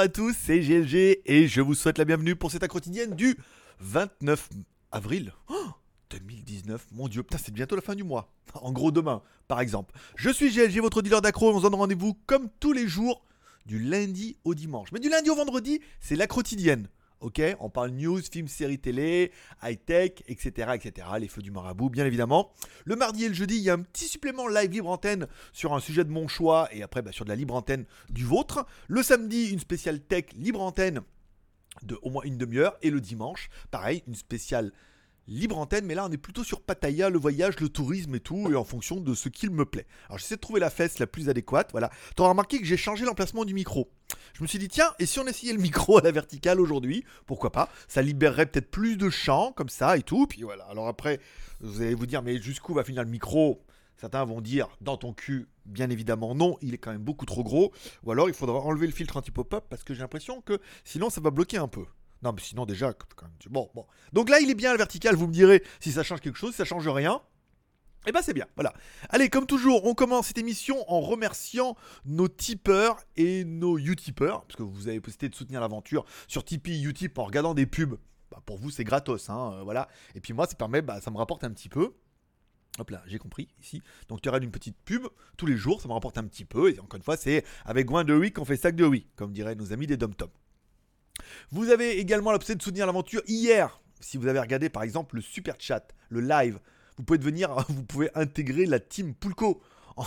à tous, c'est GLG et je vous souhaite la bienvenue pour cette quotidienne du 29 avril. 2019, mon dieu, putain, c'est bientôt la fin du mois. En gros, demain, par exemple. Je suis GLG, votre dealer d'accro, on se donne rendez-vous comme tous les jours, du lundi au dimanche. Mais du lundi au vendredi, c'est la quotidienne. Ok, on parle news, films, séries télé, high-tech, etc., etc. Les feux du marabout, bien évidemment. Le mardi et le jeudi, il y a un petit supplément live libre antenne sur un sujet de mon choix et après bah, sur de la libre antenne du vôtre. Le samedi, une spéciale tech libre antenne de au moins une demi-heure. Et le dimanche, pareil, une spéciale libre antenne, mais là on est plutôt sur Pattaya, le voyage, le tourisme et tout, et en fonction de ce qu'il me plaît. Alors j'essaie de trouver la fesse la plus adéquate, voilà. Tu auras remarqué que j'ai changé l'emplacement du micro. Je me suis dit, tiens, et si on essayait le micro à la verticale aujourd'hui Pourquoi pas? Ça libérerait peut-être plus de champ, comme ça et tout. Puis voilà, alors après, vous allez vous dire, mais jusqu'où va finir le micro? Certains vont dire dans ton cul, bien évidemment non, il est quand même beaucoup trop gros. Ou alors il faudra enlever le filtre anti-pop-up parce que j'ai l'impression que sinon ça va bloquer un peu. Non, mais sinon, déjà, quand même. Bon, bon. Donc là, il est bien le vertical. Vous me direz si ça change quelque chose, si ça change rien. Eh ben c'est bien, voilà. Allez, comme toujours, on commence cette émission en remerciant nos tipeurs et nos utipeurs, parce que vous avez possibilité de soutenir l'aventure sur Tipeee, Utip en regardant des pubs. Bah, pour vous, c'est gratos, hein, euh, voilà. Et puis moi, ça permet, bah, ça me rapporte un petit peu. Hop là, j'ai compris ici. Donc tu auras une petite pub tous les jours, ça me rapporte un petit peu. Et encore une fois, c'est avec Gouin de oui qu'on fait sac de oui, comme diraient nos amis des Dom Tom. Vous avez également possibilité de soutenir l'aventure hier. Si vous avez regardé par exemple le super chat, le live, vous pouvez devenir, vous pouvez intégrer la team Pulco.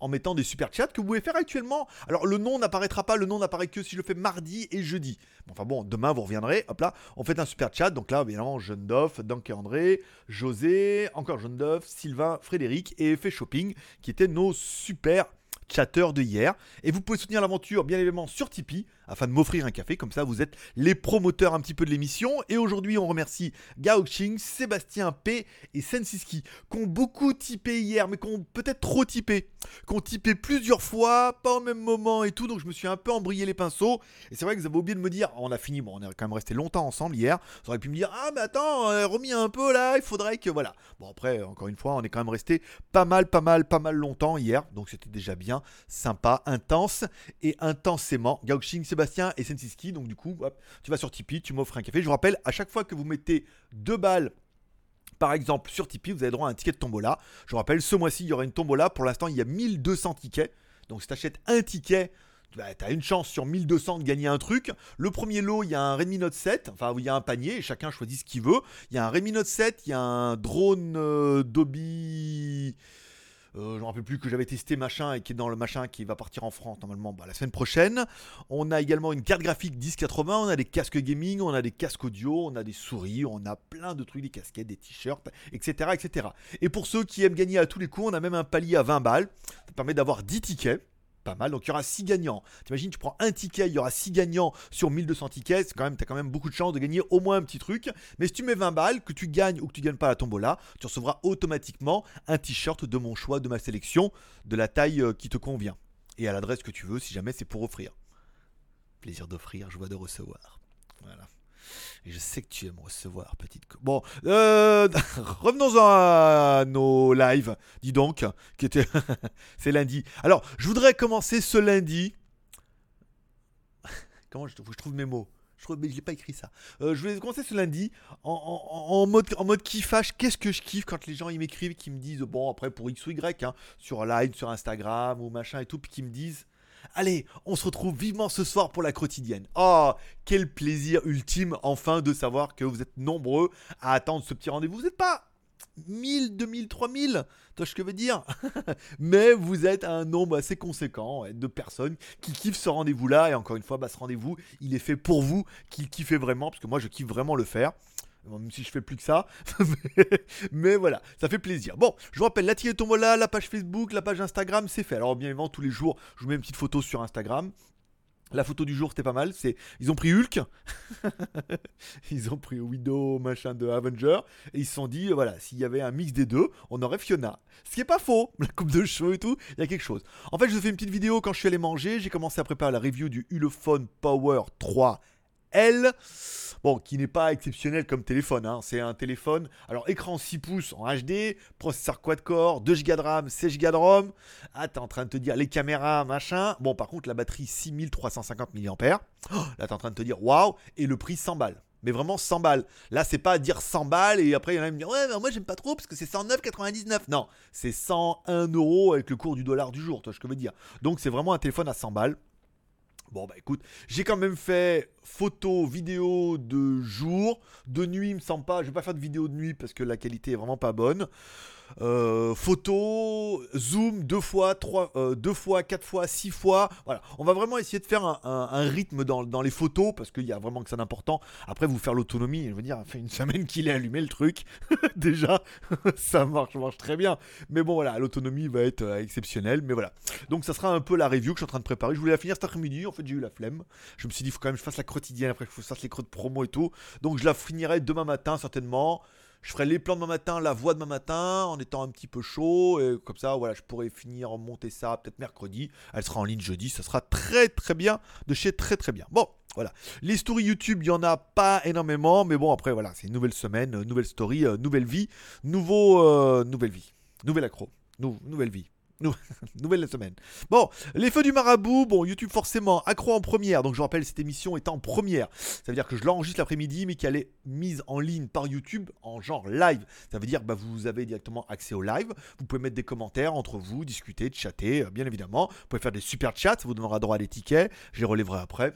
En, mettant des super chats que vous pouvez faire actuellement. Alors le nom n'apparaîtra pas, le nom n'apparaît que si je le fais mardi et jeudi. Enfin bon, demain vous reviendrez, hop là, on fait un super chat. Donc là, évidemment, Jeanne Doff, Danke André, José, encore Jeanne Doff, Sylvain, Frédéric et Effet Shopping, qui étaient nos super chatteurs de hier. Et vous pouvez soutenir l'aventure, bien évidemment, sur Tipeee afin de m'offrir un café. Comme ça, vous êtes les promoteurs un petit peu de l'émission. Et aujourd'hui, on remercie Gao Xing, Sébastien P et Sensiski, qui ont beaucoup typé hier, mais qui ont peut-être trop typé, qui ont typé plusieurs fois, pas au même moment et tout. Donc, je me suis un peu embrayé les pinceaux. Et c'est vrai que vous avez oublié de me dire, on a fini, bon, on est quand même resté longtemps ensemble hier. Vous auriez pu me dire, ah, mais attends, on remis un peu là, il faudrait que. Voilà. Bon, après, encore une fois, on est quand même resté pas mal, pas mal, pas mal longtemps hier. Donc, c'était déjà bien, sympa, intense et intensément. Gao Xing, Sébastien et Sensiski. Donc du coup, tu vas sur Tipeee, tu m'offres un café. Je vous rappelle, à chaque fois que vous mettez deux balles par exemple, sur Tipeee, vous avez droit à un ticket de tombola. Je vous rappelle, ce mois-ci, il y aura une tombola. Pour l'instant, il y a 1200 tickets. Donc, si tu un ticket, bah, tu une chance sur 1200 de gagner un truc. Le premier lot, il y a un Redmi Note 7. Enfin, il y a un panier et chacun choisit ce qu'il veut. Il y a un Redmi Note 7, il y a un drone euh, Dobby. Euh, je me rappelle plus que j'avais testé machin et qui est dans le machin qui va partir en France normalement bah, la semaine prochaine. On a également une carte graphique 1080, on a des casques gaming, on a des casques audio, on a des souris, on a plein de trucs, des casquettes, des t-shirts, etc., etc. Et pour ceux qui aiment gagner à tous les coups, on a même un palier à 20 balles. Ça permet d'avoir 10 tickets pas mal. Donc il y aura 6 gagnants. T'imagines, tu prends un ticket, il y aura 6 gagnants sur 1200 tickets. Quand même, t'as quand même beaucoup de chance de gagner au moins un petit truc. Mais si tu mets 20 balles, que tu gagnes ou que tu gagnes pas la tombola, tu recevras automatiquement un t-shirt de mon choix, de ma sélection, de la taille euh, qui te convient. Et à l'adresse que tu veux, si jamais c'est pour offrir. Plaisir d'offrir, joie de recevoir. Voilà. Et je sais que tu aimes recevoir, petite. Bon, euh, revenons à nos lives, dis donc, c'est lundi. Alors, je voudrais commencer ce lundi. Comment je, je trouve mes mots je trouve, mais j'ai pas écrit ça. Euh, je vais commencer ce lundi en, mode, kiffage. Qu'est-ce que je kiffe quand les gens m'écrivent, qui me disent, bon, après pour X ou Y, hein, sur Line, sur Instagram ou machin et tout, puis qui me disent, Allez, on se retrouve vivement ce soir pour la quotidienne. Oh, quel plaisir ultime enfin de savoir que vous êtes nombreux à attendre ce petit rendez-vous. Vous n'êtes pas 1000, 2000, 3000, tu vois ce que je veux dire Mais vous êtes un nombre assez conséquent de personnes qui kiffent ce rendez-vous-là. Et encore une fois, bah, ce rendez-vous, il est fait pour vous, qui kiffez vraiment, parce que moi, je kiffe vraiment le faire même si je fais plus que ça. mais, voilà, ça fait plaisir. Bon, je vous rappelle, la tirée tombola, la page Facebook, la page Instagram, c'est fait. Alors bien évidemment, tous les jours, je vous mets une petite photo sur Instagram. La photo du jour, c'était pas mal. C'est ils ont pris Hulk, ils ont pris Widow, machin de Avenger, et ils se sont dit voilà, s'il y avait un mix des deux, on aurait Fiona. Ce qui est pas faux. La coupe de cheveux et tout, il y a quelque chose. En fait, je fais une petite vidéo quand je suis allé manger. J'ai commencé à préparer la review du Ulefone Power 3 L. Bon, qui n'est pas exceptionnel comme téléphone. hein. C'est un téléphone. Alors, écran 6 pouces en HD, processeur quad-core, 2 Go de RAM, 16 Go de ROM. Ah, t'es en train de te dire les caméras, machin. Bon, par contre, la batterie 6350 mAh. Là, t'es en train de te dire waouh. Et le prix 100 balles. Mais vraiment 100 balles. Là, c'est pas dire 100 balles et après il y en a qui me disent Ouais, mais moi j'aime pas trop parce que c'est 109,99. Non, c'est 101 euros avec le cours du dollar du jour, toi, je veux dire. Donc, c'est vraiment un téléphone à 100 balles. Bon bah écoute, j'ai quand même fait photos, vidéos de jour, de nuit, il me semble pas. Je vais pas faire de vidéo de nuit parce que la qualité est vraiment pas bonne. Euh, photo, zoom deux fois, trois, euh, deux fois, quatre fois, six fois. Voilà, on va vraiment essayer de faire un, rythme dans, les photos parce qu'il y a vraiment que ça d'important. Après, vous faire l'autonomie, je veux dire, fait une semaine qu'il est allumé le truc. Déjà, ça marche, marche très bien. Mais bon, voilà, l'autonomie va être euh, exceptionnelle. Mais voilà. Donc, ça sera un peu la review que je suis en train de préparer. Je voulais la finir cet après-midi. En fait, j'ai eu la flemme. Je me suis dit, il faut quand même que je fasse la Après, il faut que je fasse les creux de promo et tout. Donc, je la finirai demain matin, certainement. Je ferai les plans demain matin, la voix demain matin, en étant un petit peu chaud. Et comme ça, voilà, je pourrai finir, monter ça peut-être mercredi. Elle sera en ligne jeudi. Ça sera très, très bien. De chez très, très bien. Bon, voilà. Les stories YouTube, il n'y en a pas énormément. Mais bon, après, voilà, c'est une nouvelle semaine, euh, nouvelle story, euh, nouvelle vie, nouveau, euh, nouvelle vie, nouvelle accro, nou- nouvelle vie. Nou- Nouvelle semaine. Bon, les feux du marabout, bon, YouTube forcément, accro en première, donc je rappelle, cette émission est en première. Ça veut dire que je l'enregistre l'après-midi, mais qu'elle est mise en ligne par YouTube en genre live. Ça veut dire que bah, vous avez directement accès au live. Vous pouvez mettre des commentaires entre vous, discuter, chatter, euh, bien évidemment. Vous pouvez faire des super chats, ça vous donnera droit à des tickets. Je les relèverai après.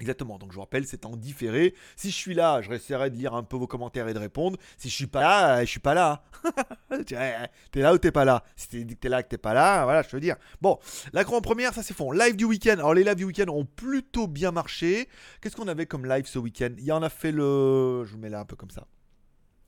Exactement, donc je vous rappelle, c'est en différé. Si je suis là, je essaierai de lire un peu vos commentaires et de répondre. Si je suis pas là, euh, je suis pas là. T'es là ou t'es pas là Si t'es dit que t'es là, que t'es pas là, voilà, je veux dire. Bon, l'accro en première, ça c'est fond. Live du week-end. Alors les lives du week-end ont plutôt bien marché. Qu'est-ce qu'on avait comme live ce week-end? Il y en a fait le. Je vous mets là un peu comme ça.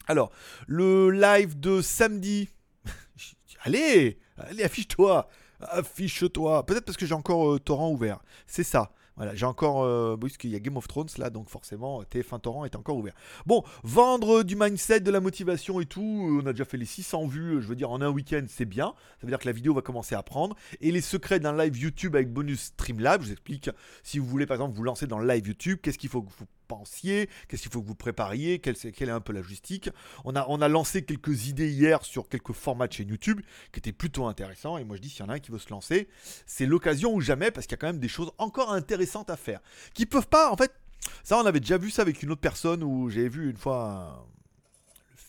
Alors, le live de samedi. allez, allez, affiche-toi. Affiche-toi. Peut-être parce que j'ai encore euh, Torrent ouvert. C'est ça. Voilà, j'ai encore. Euh, oui, parce qu'il y a Game of Thrones là, donc forcément, TF1 Torrent est encore ouvert. Bon, vendre du mindset, de la motivation et tout. euh, On a déjà fait les 600 vues, je veux dire, en un week-end, c'est bien. Ça veut dire que la vidéo va commencer à prendre. Et les secrets d'un live YouTube avec bonus Streamlab, je vous explique. Si vous voulez, par exemple, vous lancer dans le live YouTube, qu'est-ce qu'il faut que vous qu'est-ce qu'il faut que vous prépariez, quelle, est un peu la logistique. On a, lancé quelques idées hier sur quelques formats de chaîne YouTube qui étaient plutôt intéressants. Et moi, je dis, s'il y en a un qui veut se lancer, c'est l'occasion ou jamais, parce qu'il y a quand même des choses encore intéressantes à faire. Qui peuvent pas, en fait, ça, on avait déjà vu ça avec une autre personne où j'avais vu une fois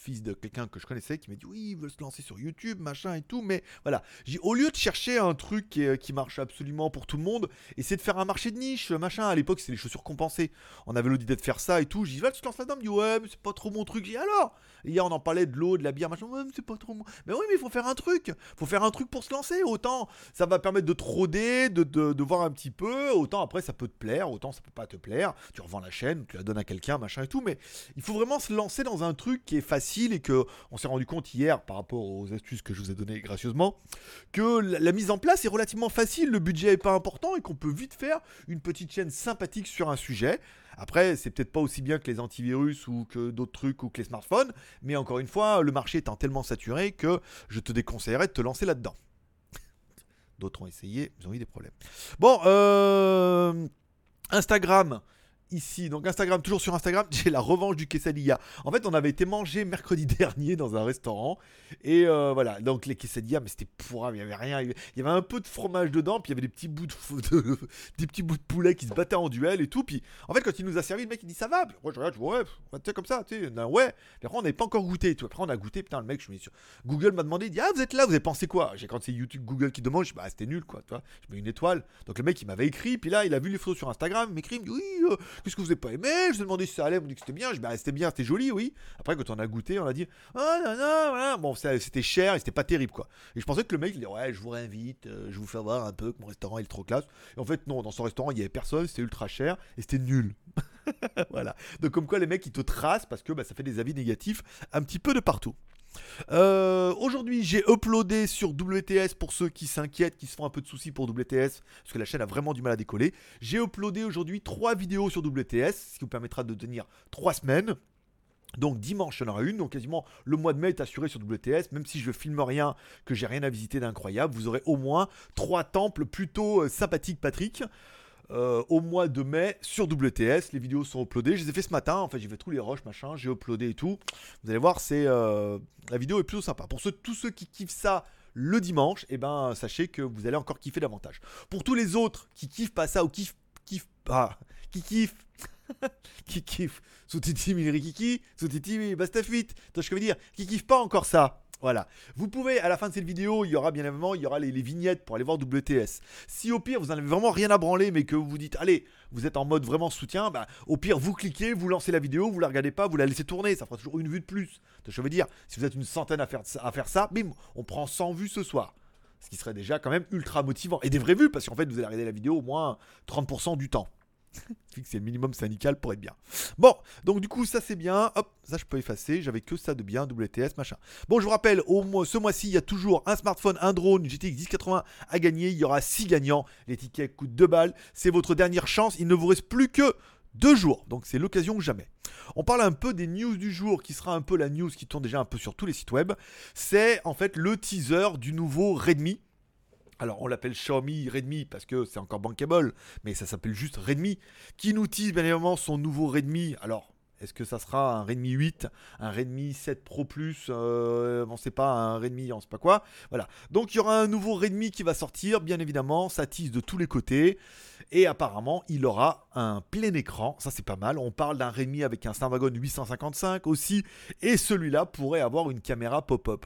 fils de quelqu'un que je connaissais qui m'a dit oui, il veut se lancer sur YouTube, machin et tout. Mais voilà, j'ai au lieu de chercher un truc qui, est- qui marche absolument pour tout le monde, essayer de faire un marché de niche, machin. À l'époque, c'était les chaussures compensées. On avait l'idée de faire ça et tout. J'ai dit, va, tu te lances là-dedans. Me dit, ouais, mais c'est pas trop mon truc. J'ai dit, alors? Hier, on en parlait de l'eau, de la bière, machin. C'est pas trop. Mais oui, mais il faut faire un truc. faut faire un truc pour se lancer. Autant ça va permettre de te roder, de, voir un petit peu. Autant après, ça peut te plaire. Autant ça peut pas te plaire. Tu revends la chaîne, tu la donnes à quelqu'un, machin et tout. Mais il faut vraiment se lancer dans un truc qui est facile et que on s'est rendu compte hier par rapport aux astuces que je vous ai données gracieusement que la, la mise en place est relativement facile, le budget est pas important et qu'on peut vite faire une petite chaîne sympathique sur un sujet. Après, c'est peut-être pas aussi bien que les antivirus ou que d'autres trucs ou que les smartphones, mais encore une fois, le marché étant tellement saturé que je te déconseillerais de te lancer là-dedans. D'autres ont essayé, ils ont eu des problèmes. Bon, euh, Instagram. Ici, donc Instagram, toujours sur Instagram, j'ai la revanche du quesadilla. En fait, on avait été mangé mercredi dernier dans un restaurant. Et euh, voilà, donc les quesadillas, mais c'était pourrave, il y avait rien. Il y avait un peu de fromage dedans, puis il y avait des petits bouts de, de- des petits bouts de poulet qui se battaient en duel et tout. Puis en fait, quand il nous a servi, le mec il dit ça va? Puis moi je regarde, je dis, ouais, tu sais, comme ça, tu sais, ouais. Puis après, on n'avait pas encore goûté. Tout. Après, on a goûté, putain, le mec, je me dis, Google m'a demandé, il dit, ah, vous êtes là, vous avez pensé quoi? J'ai quand c'est YouTube, Google qui demande, je dis, bah, c'était nul, quoi, tu vois. Je mets une étoile. Donc le mec, il m'avait écrit, puis là, il a vu les photos sur Instagram, il m'écrit, oui, euh, qu'est-ce que vous avez pas aimé Je lui ai demandé si ça allait, il me dit que c'était bien. Je dis, bah, c'était bien, c'était joli, oui. Après, quand on a goûté, on a dit, ah, non, non, voilà. Bon, c'était cher et c'était pas terrible, quoi. Et je pensais que le mec, il dit, ouais, je vous réinvite, euh, je vous fais voir un peu que mon restaurant est trop classe. Et en fait, non, dans son restaurant, il y avait personne, c'était ultra cher et c'était nul. voilà. Donc, comme quoi, les mecs, ils te tracent parce que bah, ça fait des avis négatifs un petit peu de partout. Euh, Aujourd'hui, j'ai uploadé sur WTS pour ceux qui s'inquiètent, qui se font un peu de soucis pour WTS, parce que la chaîne a vraiment du mal à décoller. J'ai uploadé aujourd'hui trois vidéos sur WTS, ce qui vous permettra de tenir trois semaines. Donc dimanche, il y en aura une. Donc quasiment le mois de mai est assuré sur WTS. Même si je filme rien, que j'ai rien à visiter d'incroyable, vous aurez au moins trois temples plutôt euh, sympathiques, Patrick. Euh, au mois de mai sur WTS. Les vidéos sont uploadées. Je les ai fait ce matin. En fait, j'ai fait tous les rushs, machin. J'ai uploadé et tout. Vous allez voir, c'est euh, la vidéo est plutôt sympa. Pour ceux, tous ceux qui kiffent ça le dimanche, et eh ben sachez que vous allez encore kiffer davantage. Pour tous les autres qui kiffent pas ça ou kiffent, kiffent pas, qui kiffent qui kiffe sous Titi Kiki, sous Titi Bastafit. Tu ce que je veux dire Qui kiffe pas encore ça voilà. Vous pouvez, à la fin de cette vidéo, il y aura bien évidemment, il y aura les, vignettes pour aller voir WTS. Si au pire, vous n'en avez vraiment rien à branler, mais que vous vous dites, allez, vous êtes en mode vraiment soutien, bah, au pire, vous cliquez, vous lancez la vidéo, vous la regardez pas, vous la laissez tourner, ça fera toujours une vue de plus. Je veux dire, si vous êtes une centaine à faire, à faire ça, bim, on prend 100 vues ce soir. Ce qui serait déjà quand même ultra motivant. Et des vraies vues, parce qu'en fait, vous allez regarder la vidéo au moins 30% du temps. c'est le minimum syndical pour être bien. Bon, donc du coup, ça c'est bien. Hop, ça je peux effacer. J'avais que ça de bien, WTS, machin. Bon, je vous rappelle, au mois, ce mois-ci, il y a toujours un smartphone, un drone, GTX 1080 à gagner. Il y aura 6 gagnants. Les tickets coûtent 2 balles. C'est votre dernière chance. Il ne vous reste plus que 2 jours. Donc c'est l'occasion jamais. On parle un peu des news du jour, qui sera un peu la news qui tourne déjà un peu sur tous les sites web. C'est en fait le teaser du nouveau Redmi. Alors on l'appelle Xiaomi Redmi parce que c'est encore bankable, mais ça s'appelle juste Redmi, qui nous tease bien évidemment son nouveau Redmi. Alors est-ce que ça sera un Redmi 8, un Redmi 7 Pro Plus, euh, on sait pas, un Redmi, on sait pas quoi. Voilà. Donc il y aura un nouveau Redmi qui va sortir, bien évidemment, ça tease de tous les côtés. Et apparemment, il aura un plein écran, ça c'est pas mal. On parle d'un Redmi avec un Snapdragon 855 aussi, et celui-là pourrait avoir une caméra pop-up.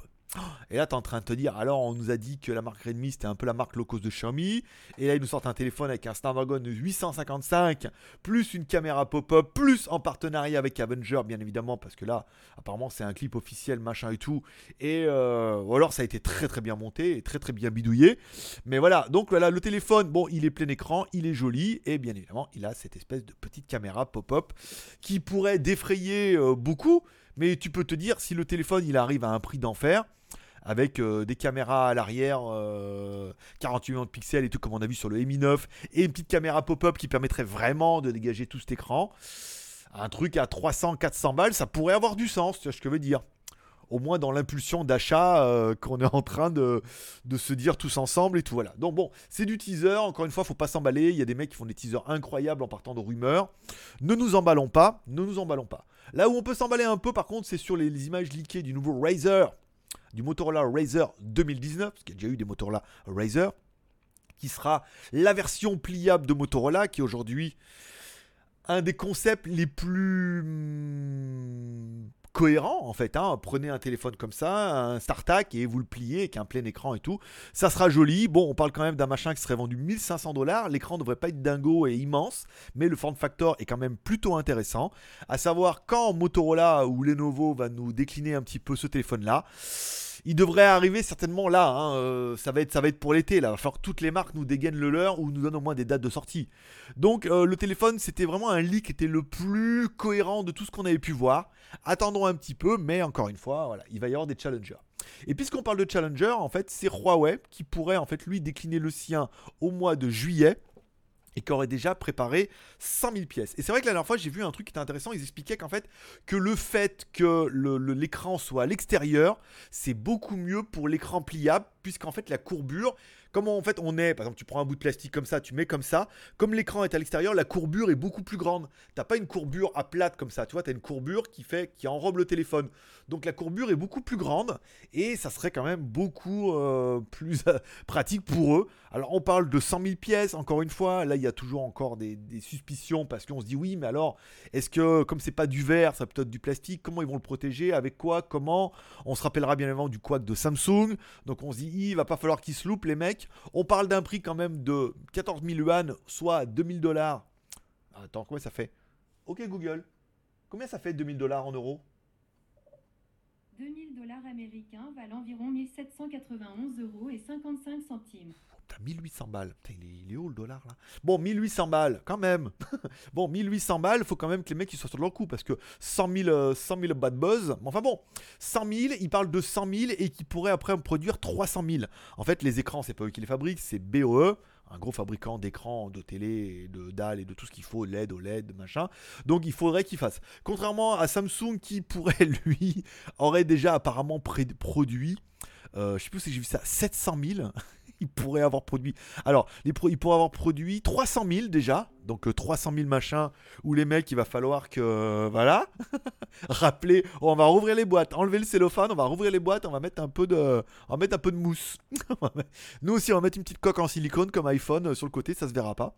Et là, tu es en train de te dire, alors on nous a dit que la marque Redmi c'était un peu la marque low de Xiaomi. Et là, ils nous sortent un téléphone avec un Snapdragon 855, plus une caméra pop-up, plus en partenariat avec Avenger, bien évidemment, parce que là, apparemment, c'est un clip officiel, machin et tout. Et euh, ou alors, ça a été très très bien monté et très très bien bidouillé. Mais voilà, donc voilà, le téléphone, bon, il est plein écran, il est joli. Et bien évidemment, il a cette espèce de petite caméra pop-up qui pourrait défrayer euh, beaucoup. Mais tu peux te dire, si le téléphone il arrive à un prix d'enfer, avec euh, des caméras à l'arrière, 48 euh, millions de pixels et tout comme on a vu sur le Mi 9, et une petite caméra pop-up qui permettrait vraiment de dégager tout cet écran. Un truc à 300-400 balles, ça pourrait avoir du sens, tu vois ce que je veux dire au moins dans l'impulsion d'achat euh, qu'on est en train de, de, se dire tous ensemble et tout voilà. Donc bon, c'est du teaser, encore une fois, faut pas s'emballer, il y a des mecs qui font des teasers incroyables en partant de rumeurs. Ne nous emballons pas, ne nous emballons pas. Là où on peut s'emballer un peu par contre, c'est sur les, images leakées du nouveau Razer du Motorola Razer 2019, parce qu'il y a déjà eu des Motorola Razer, qui sera la version pliable de Motorola, qui est aujourd'hui un des concepts les plus hmm, cohérent en fait. Hein. Prenez un téléphone comme ça, un StarTAC et vous le pliez avec un plein écran et tout. Ça sera joli. Bon, on parle quand même d'un machin qui serait vendu 1500 dollars. L'écran ne devrait pas être dingo et immense, mais le form factor est quand même plutôt intéressant. À savoir quand Motorola ou Lenovo va nous décliner un petit peu ce téléphone là il devrait arriver certainement là. Hein, euh, ça, va être, pour l'été. Là, il va falloir que toutes les marques nous dégainent le leur ou nous donnent au moins des dates de sortie. Donc, euh, le téléphone, c'était vraiment un leak qui était le plus cohérent de tout ce qu'on avait pu voir. Attendons un petit peu, mais encore une fois, il va y avoir des challengers. Et puisqu'on parle de challenger, en fait, c'est Huawei qui pourrait en fait lui décliner le sien au mois de juillet et qui aurait déjà préparé 100 000 pièces. Et c'est vrai que la dernière fois, j'ai vu un truc qui était intéressant. Ils expliquaient qu'en fait, que le fait que l'écran soit à l'extérieur, c'est beaucoup mieux pour l'écran pliable, puisqu'en fait, la courbure, Comment en fait on est, par exemple, tu prends un bout de plastique comme ça, tu mets comme ça. Comme l'écran est à l'extérieur, la courbure est beaucoup plus grande. T'as pas une courbure à plate comme ça, tu vois, t'as une courbure qui fait, qui enrobe le téléphone. Donc la courbure est beaucoup plus grande et ça serait quand même beaucoup euh, plus pratique pour eux. Alors on parle de 100 000 pièces, encore une fois, là il y a toujours encore des, suspicions parce qu'on se dit oui, mais alors est-ce que comme c'est pas du verre, ça peut être du plastique, comment ils vont le protéger, avec quoi, comment? On se rappellera bien évidemment du quad de Samsung, donc on se dit il va pas falloir qu'ils se loupent les mecs. On parle d'un prix quand même de 14 000 yuan, soit 2000 dollars. Attends, combien ça fait? Ok Google, combien ça fait 2000 dollars en euros? 2000 dollars américains valent environ 1791 euros et 55 centimes. Putain, 1800 balles. Putain, il, est, où le dollar là Bon, 1800 balles, quand même. bon, 1800 balles, faut quand même que les mecs ils soient sur leur coup parce que 100 000, 100 000 bad buzz. Enfin bon, 100 000, ils parlent de 100 000 et qui pourraient après produire 300 000. En fait, les écrans, c'est pas eux qui les fabriquent, c'est BOE un gros fabricant d'écrans, de télé, de dalles et de tout ce qu'il faut, LED, OLED, machin. Donc il faudrait qu'il fasse. Contrairement à Samsung qui pourrait lui aurait déjà apparemment produit, euh, je sais plus si j'ai vu ça, 700 000 il pourrait avoir produit. Alors, il pourrait avoir produit 300 000 déjà. Donc euh, 300 000 machins où les mecs, il va falloir que. euh, voilà. Rappeler. on va rouvrir les boîtes. Enlever le cellophane. On va rouvrir les boîtes. On va mettre un peu de. On va mettre un peu de mousse. Nous aussi, on va mettre une petite coque en silicone comme iPhone euh, sur le côté. Ça se verra pas.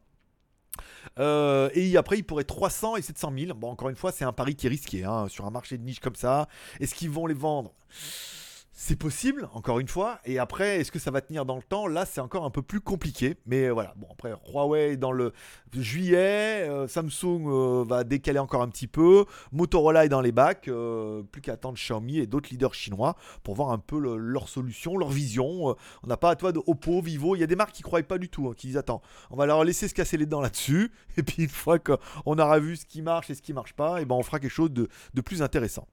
Euh, et après, il pourrait 300 et 700 000. Bon, encore une fois, c'est un pari qui est risqué hein, sur un marché de niche comme ça. Est-ce qu'ils vont les vendre? C'est possible, encore une fois. Et après, est-ce que ça va tenir dans le temps? Là, c'est encore un peu plus compliqué. Mais euh, voilà, bon, après, Huawei dans le juillet, euh, Samsung euh, va décaler encore un petit peu, Motorola est dans les bacs, plus qu'à attendre Xiaomi et d'autres leaders chinois pour voir un peu le- leur solution, leur vision. On n'a pas à toi de Oppo, Vivo, il y a des marques qui ne croient pas du tout, hein, qui disent attends, on va leur laisser se casser les dents là-dessus. Et puis une fois qu'on aura vu ce qui marche et ce qui marche pas, et ben on fera quelque chose de plus intéressant.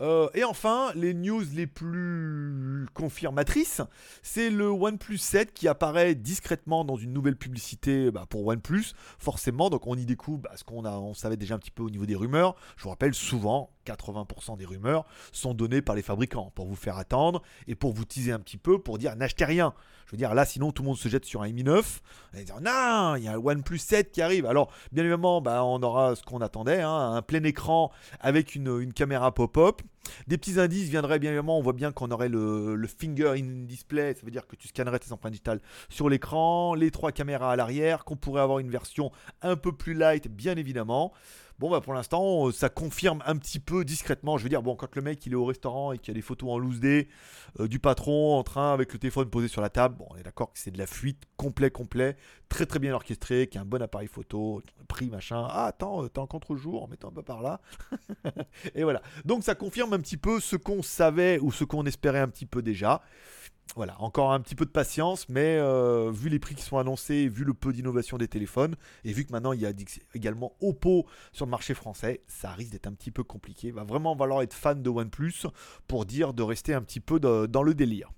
Euh, et enfin, les news les plus confirmatrices, c'est le OnePlus 7 qui apparaît discrètement dans une nouvelle publicité bah, pour OnePlus, forcément. Donc on y découvre bah, ce qu'on savait déjà un petit peu au niveau des rumeurs. Je vous rappelle, souvent, 80% des rumeurs sont données par les fabricants pour vous faire attendre et pour vous teaser un petit peu, pour dire n'achetez rien. Je veux dire, là, sinon tout le monde se jette sur un Mi 9 et dire non, il y a un OnePlus 7 qui arrive. Alors, bien évidemment, bah, on aura ce qu'on attendait, hein, un plein écran avec une, caméra pop-up. Des petits indices viendraient bien évidemment, on voit bien qu'on aurait le, le finger in display, ça veut dire que tu scannerais tes empreintes digitales sur l'écran, les trois caméras à l'arrière, qu'on pourrait avoir une version un peu plus light, bien évidemment. Bon, bah pour l'instant, ça confirme un petit peu discrètement. Je veux dire, bon, quand le mec il est au restaurant et qu'il y a des photos en loose day euh, du patron en train avec le téléphone posé sur la table, on est d'accord que c'est de la fuite complet, complet, très très bien orchestré, qui a un bon appareil photo, prix machin. Ah, attends, euh, t'es en contre-jour, mets-toi un peu par là. et voilà. Donc ça confirme un petit peu ce qu'on savait ou ce qu'on espérait un petit peu déjà. Voilà, encore un petit peu de patience, mais euh, vu les prix qui sont annoncés, vu le peu d'innovation des téléphones, et vu que maintenant il y a également Oppo sur le marché français, ça risque d'être un petit peu compliqué. Va vraiment falloir être fan de OnePlus pour dire de rester un petit peu dans le délire.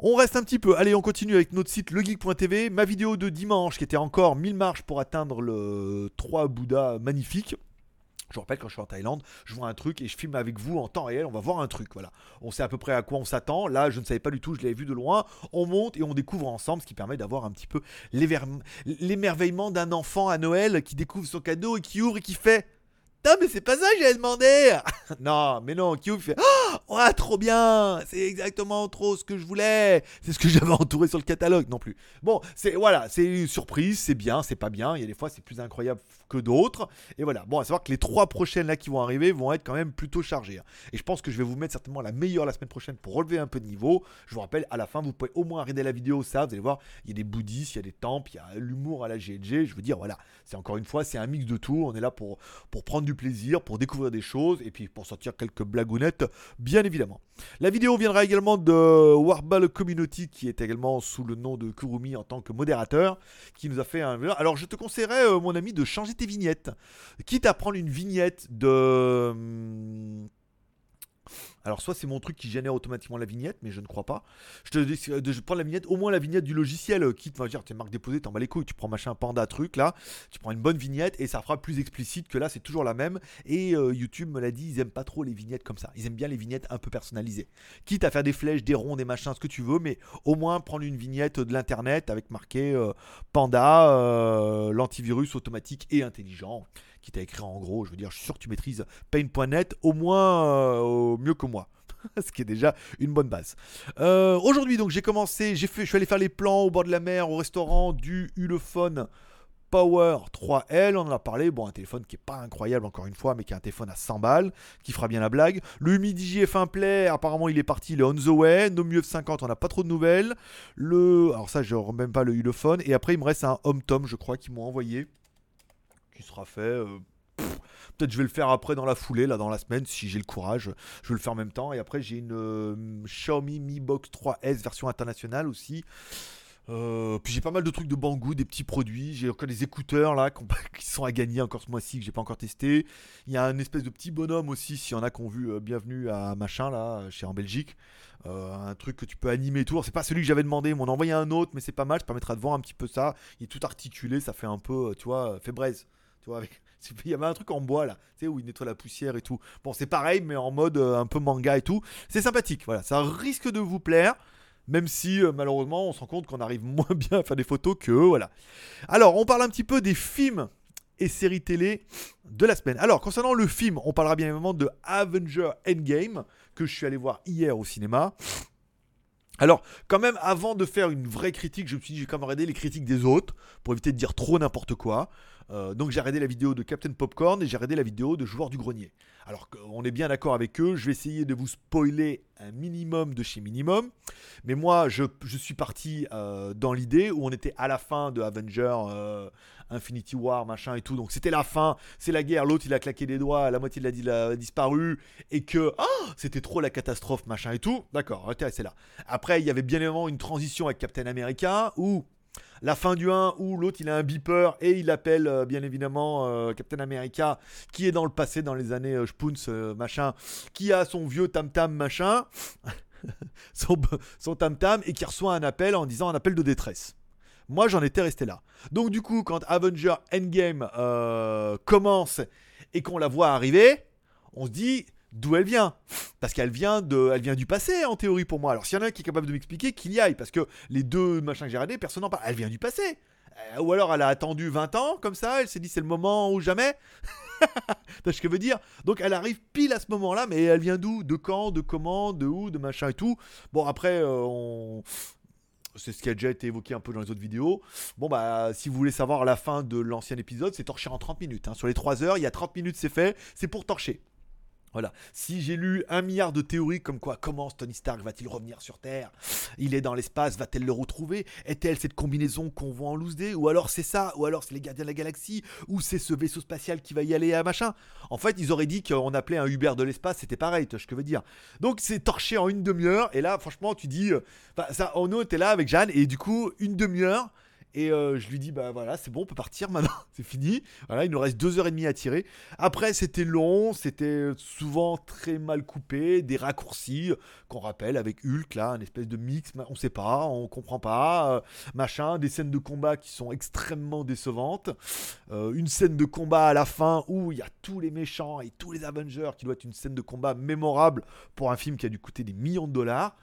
On reste un petit peu. Allez, on continue avec notre site legeek.tv. Ma vidéo de dimanche qui était encore 1000 marches pour atteindre le 3 Bouddha magnifique. Je vous rappelle, quand je suis en Thaïlande, je vois un truc et je filme avec vous en temps réel. On va voir un truc. Voilà. On sait à peu près à quoi on s'attend. Là, je ne savais pas du tout. Je l'avais vu de loin. On monte et on découvre ensemble, ce qui permet d'avoir un petit peu l'émerveillement d'un enfant à Noël qui découvre son cadeau et qui ouvre et qui fait. Non, mais c'est pas ça que j'avais demandé! non, mais non, qui ouvre, il fait. Oh, ouais, trop bien! C'est exactement trop ce que je voulais! C'est ce que j'avais entouré sur le catalogue, non plus. Bon, c'est voilà, c'est une surprise, c'est bien, c'est pas bien. Il y a des fois, c'est plus incroyable que d'autres. Et voilà. Bon, à savoir que les trois prochaines là qui vont arriver vont être quand même plutôt chargées. hein. Et je pense que je vais vous mettre certainement la meilleure la semaine prochaine pour relever un peu de niveau. Je vous rappelle, à la fin, vous pouvez au moins regarder la vidéo, ça, vous allez voir, il y a des bouddhistes, il y a des temples, il y a l'humour à la GLG. Je veux dire, voilà, c'est encore une fois, c'est un mix de tout. On est là pour, pour prendre du plaisir, pour découvrir des choses et puis pour sortir quelques blagounettes, bien évidemment. La vidéo viendra également de Warball Community qui est également sous le nom de Kurumi en tant que modérateur qui nous a fait un. Alors je te conseillerais, euh, mon ami, de changer tes vignettes. Quitte à prendre une vignette de. Alors, soit c'est mon truc qui génère automatiquement la vignette, mais je ne crois pas. Je te je prends la vignette, au moins la vignette du logiciel, euh, quitte, va dire, tu marque déposée, t'en bats les couilles, tu prends machin panda truc là, tu prends une bonne vignette et ça fera plus explicite que là, c'est toujours la même. Et euh, YouTube me l'a dit, ils aiment pas trop les vignettes comme ça. Ils aiment bien les vignettes un peu personnalisées. Quitte à faire des flèches, des ronds, des machins, ce que tu veux, mais au moins prendre une vignette de l'internet avec marqué euh, Panda, euh, l'antivirus automatique et intelligent, qui t'a écrit en gros, je veux dire, je suis sûr que tu maîtrises paint.net au moins euh, mieux que moi. Ce qui est déjà une bonne base. Euh, Aujourd'hui, donc, j'ai commencé, j'ai fait, je suis allé faire les plans au bord de la mer, au restaurant du Ulefone Power 3L. On en a parlé. Bon, un téléphone qui est pas incroyable, encore une fois, mais qui est un téléphone à 100 balles, qui fera bien la blague. Le Humidigi F1 Play, apparemment, il est parti, il est on the way. Nomu F50, on n'a pas trop de nouvelles. Le, alors, ça, je ne même pas le Ulefone. Et après, il me reste un Home Tom, je crois, qu'ils m'ont envoyé, sera fait. euh, Peut-être je vais le faire après dans la foulée, là dans la semaine, si j'ai le courage. Je vais le faire en même temps. Et après, j'ai une euh, Xiaomi Mi Box 3S version internationale aussi. Euh, puis j'ai pas mal de trucs de Banggood, des petits produits. J'ai encore des écouteurs là qui sont à gagner encore ce mois-ci que j'ai pas encore testé. Il y a un espèce de petit bonhomme aussi, s'il y en a qui ont vu Bienvenue à machin là, chez en Belgique. Un truc que tu peux animer tout. C'est pas celui que j'avais demandé, ils m'en ont envoyé un autre, mais c'est pas mal. Ça permettra de voir un petit peu ça. Il est tout articulé, ça fait un peu, tu vois, fait braise. Il y avait un truc en bois là, tu sais, où il nettoie la poussière et tout. Bon, c'est pareil, mais en mode euh, un peu manga et tout. C'est sympathique, voilà. Ça risque de vous plaire. Même si euh, malheureusement on se rend compte qu'on arrive moins bien à faire des photos que voilà. Alors on parle un petit peu des films et séries télé de la semaine. Alors concernant le film, on parlera bien évidemment de Avenger Endgame que je suis allé voir hier au cinéma. Alors, quand même, avant de faire une vraie critique, je me suis dit, j'ai quand même regarder les critiques des autres pour éviter de dire trop n'importe quoi. Euh, donc, j'ai regardé la vidéo de Captain Popcorn et j'ai regardé la vidéo de Joueur du Grenier. Alors, on est bien d'accord avec eux, je vais essayer de vous spoiler un minimum de chez minimum. Mais moi, je, je suis parti euh, dans l'idée où on était à la fin de Avenger euh, Infinity War, machin et tout. Donc, c'était la fin, c'est la guerre. L'autre, il a claqué des doigts, la moitié la il a disparu. Et que oh, c'était trop la catastrophe, machin et tout. D'accord, c'est là. Après, il y avait bien évidemment une transition avec Captain America où la fin du 1 où l'autre il a un beeper et il appelle euh, bien évidemment euh, Captain America qui est dans le passé dans les années euh, machin qui a son vieux tam tam machin son, tam tam et qui reçoit un appel en disant un appel de détresse. Moi j'en étais resté là. Donc du coup quand Avenger Endgame commence et qu'on la voit arriver, on se dit d'où elle vient? Parce qu'elle vient, de, vient du passé, en théorie, pour moi. Alors, s'il y en a un qui est capable de m'expliquer, qu'il y aille. Parce que les deux machins que j'ai regardés, personne n'en parle. Elle vient du passé. Euh, ou alors, elle a attendu 20 ans, comme ça. Elle s'est dit, c'est le moment ou jamais. tu ce que je veux dire? Donc, elle arrive pile à ce moment-là. Mais elle vient d'où? De quand? De comment? De où? De machin et tout. Bon, après, euh, on c'est ce qui a déjà été évoqué un peu dans les autres vidéos. Bon, bah, si vous voulez savoir la fin de l'ancien épisode, c'est torché en 30 minutes. Hein. Sur les 3 heures, il y a 30 minutes, c'est fait. C'est pour torcher. Voilà. Si j'ai lu un milliard de théories comme quoi, comment Tony Stark va-t-il revenir sur Terre? Il est dans l'espace, va-t-elle le retrouver? Est-elle cette combinaison qu'on voit en loose day? Ou alors c'est ça? Ou alors c'est les gardiens de la galaxie? Ou c'est ce vaisseau spatial qui va y aller à machin? En fait, ils auraient dit qu'on appelait un Uber de l'espace, c'était pareil, tu vois ce que je veux dire. Donc c'est torché en une demi-heure, et là, franchement, tu dis. Euh, ça, Ono était là avec Jeanne, et du coup, une demi-heure. Et euh, je lui dis, bah voilà, c'est bon, on peut partir maintenant, c'est fini. Voilà, il nous reste deux heures et demie à tirer. Après, c'était long, c'était souvent très mal coupé, des raccourcis qu'on rappelle avec Hulk, là, un espèce de mix, on sait pas, on comprend pas, euh, machin, des scènes de combat qui sont extrêmement décevantes. Euh, une scène de combat à la fin où il y a tous les méchants et tous les Avengers qui doit être une scène de combat mémorable pour un film qui a dû coûter des millions de dollars.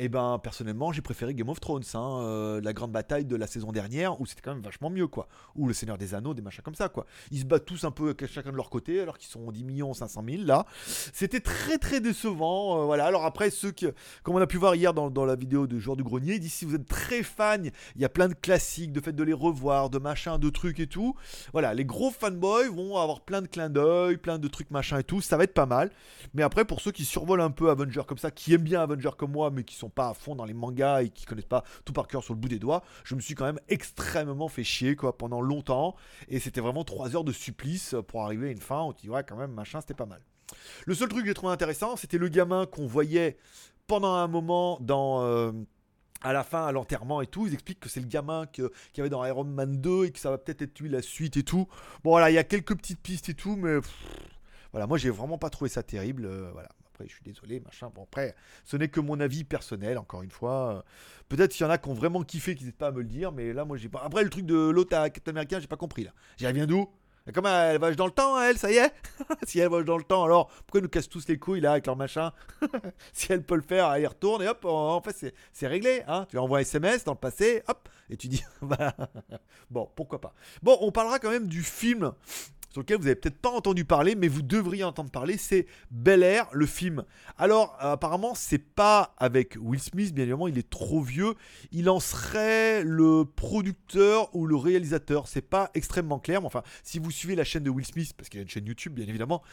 Et eh ben personnellement, j'ai préféré Game of Thrones, hein, euh, la grande bataille de la saison dernière, où c'était quand même vachement mieux, quoi. Ou le Seigneur des Anneaux, des machins comme ça, quoi. Ils se battent tous un peu chacun de leur côté, alors qu'ils sont 10 millions 500 000 là. C'était très très décevant, euh, voilà. Alors après, ceux qui, comme on a pu voir hier dans, la vidéo de Jour du Grenier, dit si vous êtes très fan, il y a plein de classiques, de fait de les revoir, de machins, de trucs et tout. Voilà, les gros fanboys vont avoir plein de clins d'œil, plein de trucs machin et tout, ça va être pas mal. Mais après, pour ceux qui survolent un peu Avenger comme ça, qui aiment bien Avenger comme moi, mais qui sont pas à fond dans les mangas et qui connaissent pas tout par cœur sur le bout des doigts, je me suis quand même extrêmement fait chier quoi pendant longtemps et c'était vraiment trois heures de supplice pour arriver à une fin où tu dis ouais quand même machin c'était pas mal. Le seul truc que j'ai trouvé intéressant c'était le gamin qu'on voyait pendant un moment dans euh, à la fin, à l'enterrement et tout, ils expliquent que c'est le gamin qu'il y avait dans Iron Man 2 et que ça va peut-être être lui la suite et tout. Bon voilà, il y a quelques petites pistes et tout, mais voilà, moi j'ai vraiment pas trouvé ça terrible. Euh, voilà. Après, je suis désolé, machin. Bon, après, ce n'est que mon avis personnel, encore une fois. Peut-être qu'il y en a qui ont vraiment kiffé, qui n'hésitent pas à me le dire, mais là, moi, j'ai pas. Après, le truc de Captain Américain, j'ai pas compris, là. J'y reviens d'où? Comment elle voyage dans le temps, elle, ça y est? Si elle voyage dans le temps, alors pourquoi nous cassent tous les couilles là avec leur machin? Si elle peut le faire, elle y retourne et hop, en fait c'est réglé. Hein tu envoies un SMS dans le passé, hop, et tu dis, bon, pourquoi pas. Bon, on parlera quand même du film sur lequel vous avez peut-être pas entendu parler, mais vous devriez entendre parler, c'est Bel Air, le film. Alors, euh, apparemment, c'est pas avec Will Smith, bien évidemment, il est trop vieux. Il en serait le producteur ou le réalisateur. C'est pas extrêmement clair, mais enfin, si vous suivez la chaîne de Will Smith, parce qu'il y a une chaîne YouTube, bien évidemment,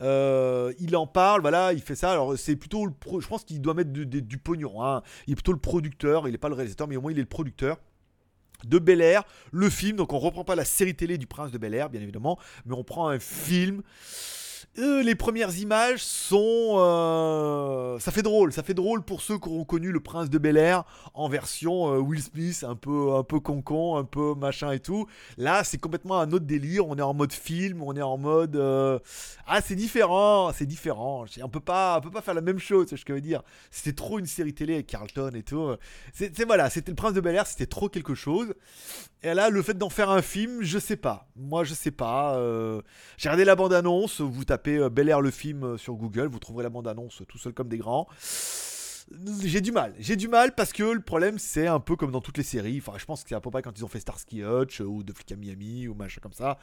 euh, il en parle, voilà, il fait ça. Alors, c'est plutôt le je pense qu'il doit mettre du pognon. Hein. Il est plutôt le producteur, il n'est pas le réalisateur, mais au moins il est le producteur de Bel Air, le film. Donc on reprend pas la série télé du Prince de Bel Air, bien évidemment, mais on prend un film euh, les premières images sont. Euh, ça fait drôle, ça fait drôle pour ceux qui auront connu le prince de Bel Air en version euh, Will Smith, un peu, un peu concon, un peu machin et tout. Là, c'est complètement un autre délire. On est en mode film, on est en mode. Ah, c'est différent, c'est différent. On peut pas, peut pas faire la même chose, c'est ce que je veux dire. C'était trop une série télé avec Carlton et tout. C'est voilà, c'était le prince de Bel Air, c'était trop quelque chose. Et là, le fait d'en faire un film, je sais pas. Moi, je sais pas. J'ai regardé la bande-annonce, vous tapez euh, Bel Air le film euh, sur Google, vous trouverez la bande-annonce tout seul comme des grands. j'ai du mal. J'ai du mal parce que le problème, c'est un peu comme dans toutes les séries. Enfin, je pense que c'est à peu près quand ils ont fait Starsky Hutch ou De Flic à Miami ou machin comme ça.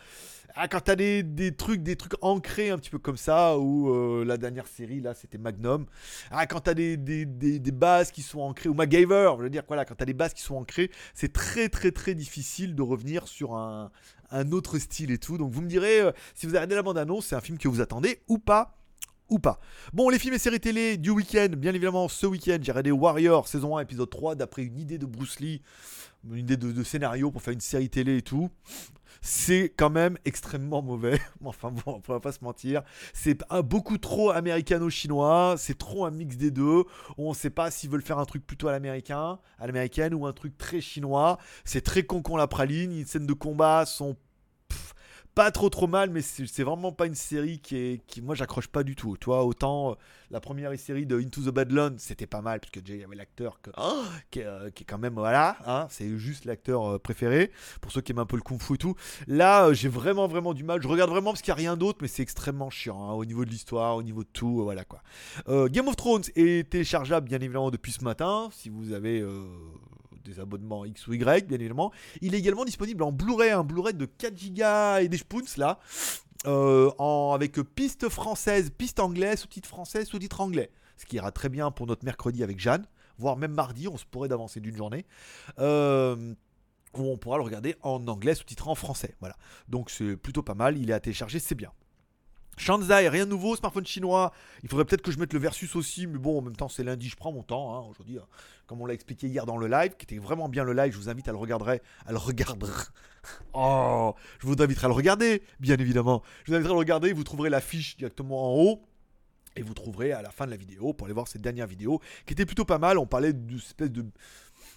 Ah, quand t'as des, des trucs, des trucs ancrés un petit peu comme ça, ou euh, la dernière série là, c'était Magnum. Ah, quand t'as des, des, des, des bases qui sont ancrées, ou MacGyver, je veux dire, voilà, quand t'as des bases qui sont ancrées, c'est très très très difficile de revenir sur un, un autre style et tout. Donc vous me direz, euh, si vous avez regardé la bande-annonce, c'est un film que vous attendez ou pas ou pas. Bon, les films et séries télé du week-end, bien évidemment, ce week-end, j'ai regardé Warrior saison 1, épisode 3, d'après une idée de Bruce Lee, une idée de, scénario pour faire une série télé et tout. C'est quand même extrêmement mauvais. enfin bon, on va pas se mentir. C'est beaucoup trop américano-chinois. C'est trop un mix des deux. On sait pas s'ils veulent faire un truc plutôt à l'américain, à l'américaine ou un truc très chinois. C'est très con la praline. Les scènes de combat sont pas trop trop mal, mais c'est vraiment pas une série qui est qui moi j'accroche pas du tout. Toi autant euh, la première série de Into the Badlands c'était pas mal parce que déjà il y avait l'acteur que- oh, qui, est, euh, qui est quand même voilà, hein, c'est juste l'acteur euh, préféré pour ceux qui aiment un peu le kung-fu et tout. Là j'ai vraiment vraiment du mal. Je regarde vraiment parce qu'il n'y a rien d'autre, mais c'est extrêmement chiant hein, au niveau de l'histoire, au niveau de tout, voilà quoi. Game of Thrones est téléchargeable bien évidemment depuis ce matin si vous avez des abonnements X ou Y, bien évidemment. Il est également disponible en Blu-ray, un Blu-ray de 4 Go et des spoons là, euh, avec piste française, piste anglaise, sous-titre français, sous-titre anglais. Ce qui ira très bien pour notre mercredi avec Jeanne, voire même mardi, on se pourrait d'avancer d'une journée. Euh, on pourra le regarder en anglais, sous-titré en français. Voilà. Donc c'est plutôt pas mal, il est à télécharger, c'est bien. Shanzai, rien de nouveau, smartphone chinois. Il faudrait peut-être que je mette le versus aussi, mais bon, en même temps, c'est lundi, je prends mon temps. hein, Aujourd'hui, hein, comme on l'a expliqué hier dans le live, qui était vraiment bien le live, je vous invite à le regarder. À le regarder. Oh, je vous inviterai à le regarder, bien évidemment. Je vous inviterai à le regarder, vous trouverez la fiche directement en haut. Et vous trouverez à la fin de la vidéo pour aller voir cette dernière vidéo qui était plutôt pas mal. On parlait d'une espèce de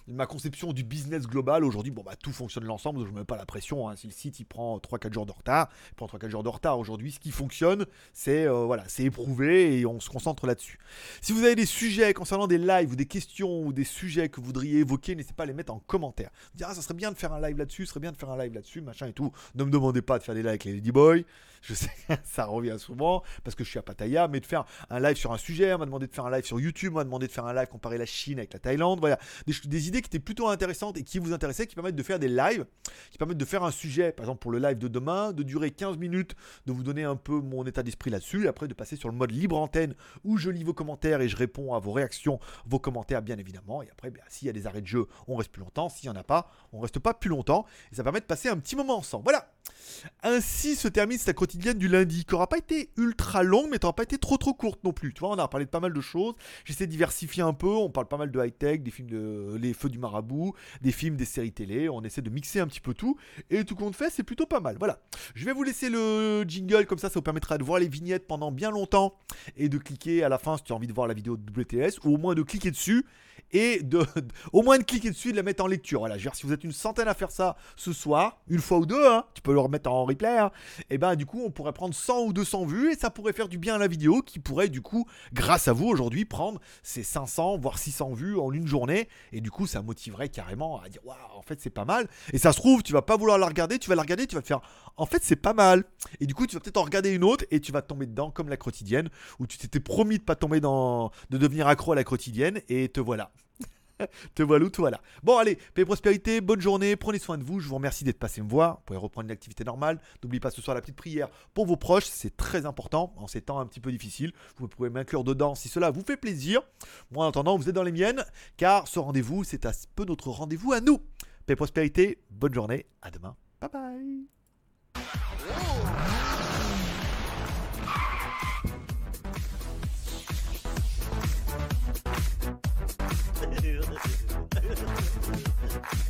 ma conception du business global. Aujourd'hui, bon, bah, tout fonctionne l'ensemble, je ne mets pas la pression. hein. Si le site il prend 3-4 jours de retard, il prend 3-4 jours de retard. Aujourd'hui, ce qui fonctionne, c'est euh, voilà, c'est éprouvé et on se concentre là-dessus. Si vous avez des sujets concernant des lives ou des questions ou des sujets que vous voudriez évoquer, n'hésitez pas à les mettre en commentaire. Vous dire, ah, ça serait bien de faire un live là-dessus, ça serait bien de faire un live là-dessus, machin et tout. Ne me demandez pas de faire des lives avec les Ladyboys. Je sais ça revient souvent parce que je suis à Pattaya, mais de faire un live sur un sujet, on m'a demandé de faire un live sur YouTube, on m'a demandé de faire un live comparer la Chine avec la Thaïlande. Voilà, des idées qui étaient plutôt intéressantes et qui vous intéressaient, qui permettent de faire des lives, qui permettent de faire un sujet, par exemple pour le live de demain, de durer 15 minutes, de vous donner un peu mon état d'esprit là-dessus, et après de passer sur le mode libre antenne où je lis vos commentaires et je réponds à vos réactions, vos commentaires bien évidemment. Et après, bien, s'il y a des arrêts de jeu, on reste plus longtemps. S'il n'y en a pas, on reste pas plus longtemps. Et ça permet de passer un petit moment ensemble. Voilà. Ainsi se termine cette quotidienne du lundi, qui n'aura pas été ultra longue, mais n'aura pas été trop trop courte non plus. Tu vois, on a parlé de pas mal de choses. J'essaie de diversifier un peu. On parle pas mal de high-tech, des films de Les Feux du Marabout, des films, des séries télé. On essaie de mixer un petit peu tout. Et tout compte fait, c'est plutôt pas mal. Voilà. Je vais vous laisser le jingle, comme ça, ça vous permettra de voir les vignettes pendant bien longtemps et de cliquer à la fin si tu as envie de voir la vidéo de WTS, ou au moins de cliquer dessus et de, au moins de cliquer dessus et de la mettre en lecture. Voilà, je veux dire, si vous êtes une centaine à faire ça ce soir, une fois ou deux, hein, tu peux le remettre en replay, hein, et ben du coup on pourrait prendre 100 ou 200 vues et ça pourrait faire du bien à la vidéo qui pourrait du coup, grâce à vous aujourd'hui, prendre ces 500 voire 600 vues en une journée et du coup ça motiverait carrément à dire waouh en fait c'est pas mal et ça se trouve tu vas pas vouloir la regarder, tu vas la regarder, tu vas te faire en fait c'est pas mal et du coup tu vas peut-être en regarder une autre et tu vas tomber dedans comme la quotidienne où tu t'étais promis de pas tomber dans de devenir accro à la quotidienne et te voilà. te voilà, te voilà. Bon, allez, paix et prospérité, bonne journée, prenez soin de vous. Je vous remercie d'être passé me voir. Vous pouvez reprendre une activité normale. N'oubliez pas ce soir la petite prière pour vos proches, c'est très important en ces temps un petit peu difficiles. Vous pouvez m'inclure dedans si cela vous fait plaisir. Moi, en attendant, vous êtes dans les miennes, car ce rendez-vous, c'est un peu notre rendez-vous à nous. Paix et prospérité, bonne journée, à demain. Bye bye. do.